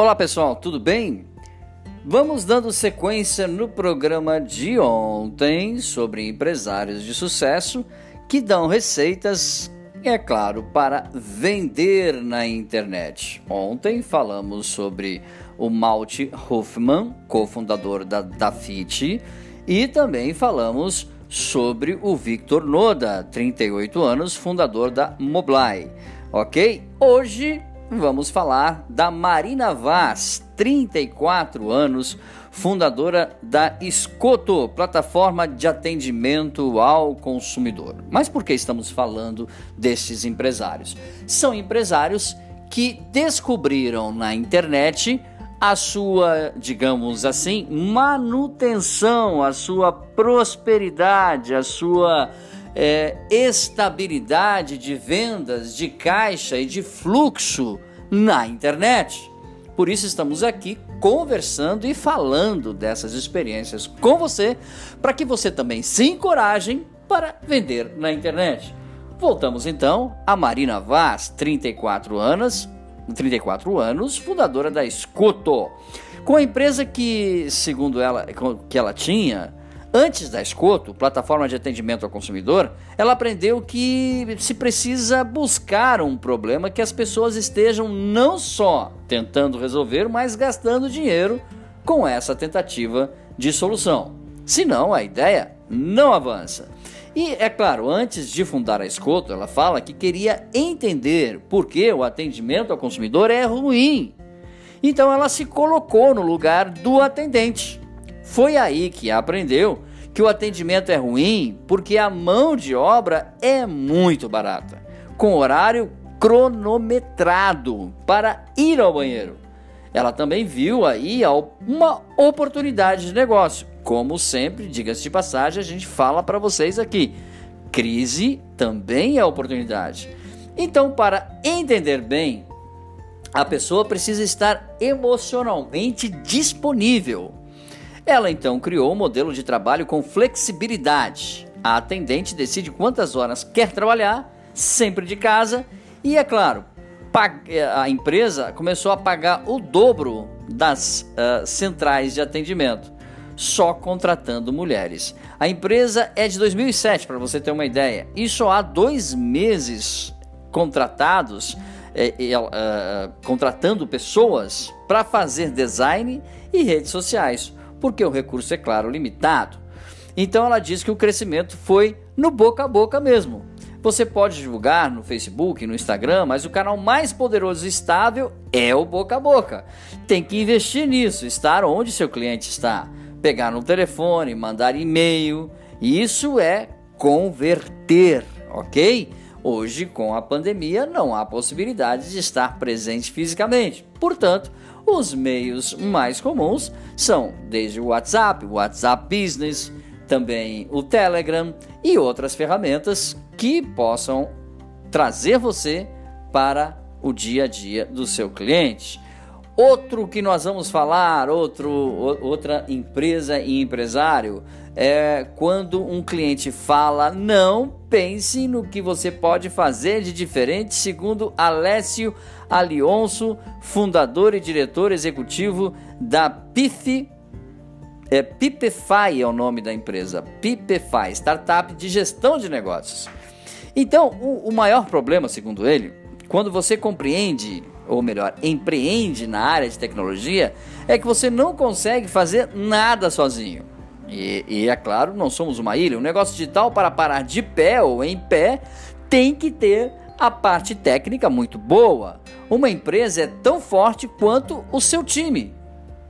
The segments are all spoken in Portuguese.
Olá pessoal, tudo bem? Vamos dando sequência no programa de ontem sobre empresários de sucesso que dão receitas, é claro, para vender na internet. Ontem falamos sobre o Malte Hoffman, cofundador da Dafit, e também falamos sobre o Victor Noda, 38 anos, fundador da Moblai. Ok? Hoje vamos falar da Marina Vaz, 34 anos, fundadora da Escoto, plataforma de atendimento ao consumidor. Mas por que estamos falando desses empresários? São empresários que descobriram na internet a sua, digamos assim, manutenção, a sua prosperidade, a sua é, estabilidade de vendas, de caixa e de fluxo na internet. Por isso estamos aqui conversando e falando dessas experiências com você, para que você também se encoraje para vender na internet. Voltamos então a Marina Vaz, 34 anos, 34 anos, fundadora da Escuto, com a empresa que, segundo ela, que ela tinha, Antes da Escoto, plataforma de atendimento ao consumidor, ela aprendeu que se precisa buscar um problema que as pessoas estejam não só tentando resolver, mas gastando dinheiro com essa tentativa de solução. Senão, a ideia não avança. E é claro, antes de fundar a Escoto, ela fala que queria entender por que o atendimento ao consumidor é ruim. Então ela se colocou no lugar do atendente foi aí que aprendeu que o atendimento é ruim porque a mão de obra é muito barata, com horário cronometrado para ir ao banheiro. Ela também viu aí uma oportunidade de negócio. Como sempre, diga-se de passagem, a gente fala para vocês aqui. Crise também é oportunidade. Então, para entender bem, a pessoa precisa estar emocionalmente disponível. Ela então criou um modelo de trabalho com flexibilidade. A atendente decide quantas horas quer trabalhar, sempre de casa, e é claro, a empresa começou a pagar o dobro das uh, centrais de atendimento, só contratando mulheres. A empresa é de 2007, para você ter uma ideia, e só há dois meses contratados, é, é, uh, contratando pessoas para fazer design e redes sociais porque o recurso é claro limitado. Então ela diz que o crescimento foi no boca a boca mesmo. Você pode divulgar no Facebook, no Instagram, mas o canal mais poderoso e estável é o boca a boca. Tem que investir nisso, estar onde seu cliente está, pegar no telefone, mandar e-mail. Isso é converter, ok? Hoje, com a pandemia, não há possibilidade de estar presente fisicamente. Portanto, os meios mais comuns são desde o WhatsApp, o WhatsApp Business, também o Telegram e outras ferramentas que possam trazer você para o dia a dia do seu cliente. Outro que nós vamos falar, outro, outra empresa e empresário, é quando um cliente fala não, pense no que você pode fazer de diferente, segundo Alessio Alionso, fundador e diretor executivo da PIF, é, Pipefy é o nome da empresa, Pipefy, startup de gestão de negócios. Então, o, o maior problema, segundo ele, quando você compreende ou melhor, empreende na área de tecnologia, é que você não consegue fazer nada sozinho. E, e, é claro, não somos uma ilha. O negócio digital, para parar de pé ou em pé, tem que ter a parte técnica muito boa. Uma empresa é tão forte quanto o seu time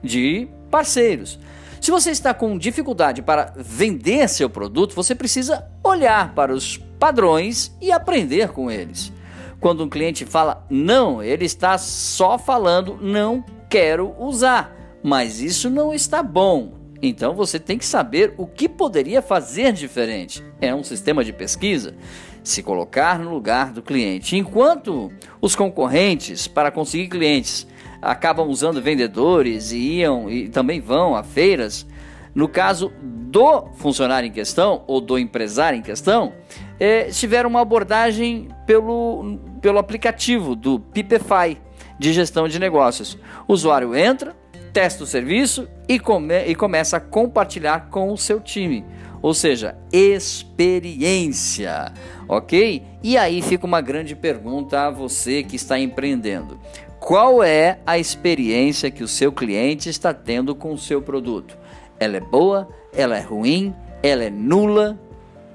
de parceiros. Se você está com dificuldade para vender seu produto, você precisa olhar para os padrões e aprender com eles. Quando um cliente fala não, ele está só falando não quero usar, mas isso não está bom. Então você tem que saber o que poderia fazer diferente. É um sistema de pesquisa. Se colocar no lugar do cliente. Enquanto os concorrentes, para conseguir clientes, acabam usando vendedores e iam e também vão a feiras, no caso do funcionário em questão ou do empresário em questão, é, tiveram uma abordagem pelo, pelo aplicativo do Pipefy, de gestão de negócios. O usuário entra, testa o serviço e, come, e começa a compartilhar com o seu time. Ou seja, experiência, ok? E aí fica uma grande pergunta a você que está empreendendo: qual é a experiência que o seu cliente está tendo com o seu produto? Ela é boa? Ela é ruim? Ela é nula?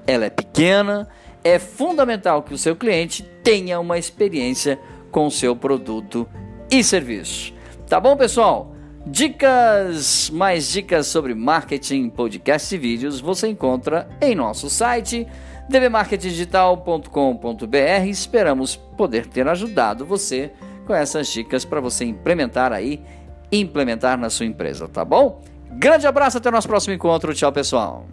Ela é pequena? É fundamental que o seu cliente tenha uma experiência com o seu produto e serviço. Tá bom, pessoal? Dicas, mais dicas sobre marketing, podcast e vídeos você encontra em nosso site dbmarketingdigital.com.br. Esperamos poder ter ajudado você com essas dicas para você implementar aí, implementar na sua empresa, tá bom? Grande abraço, até o nosso próximo encontro. Tchau, pessoal.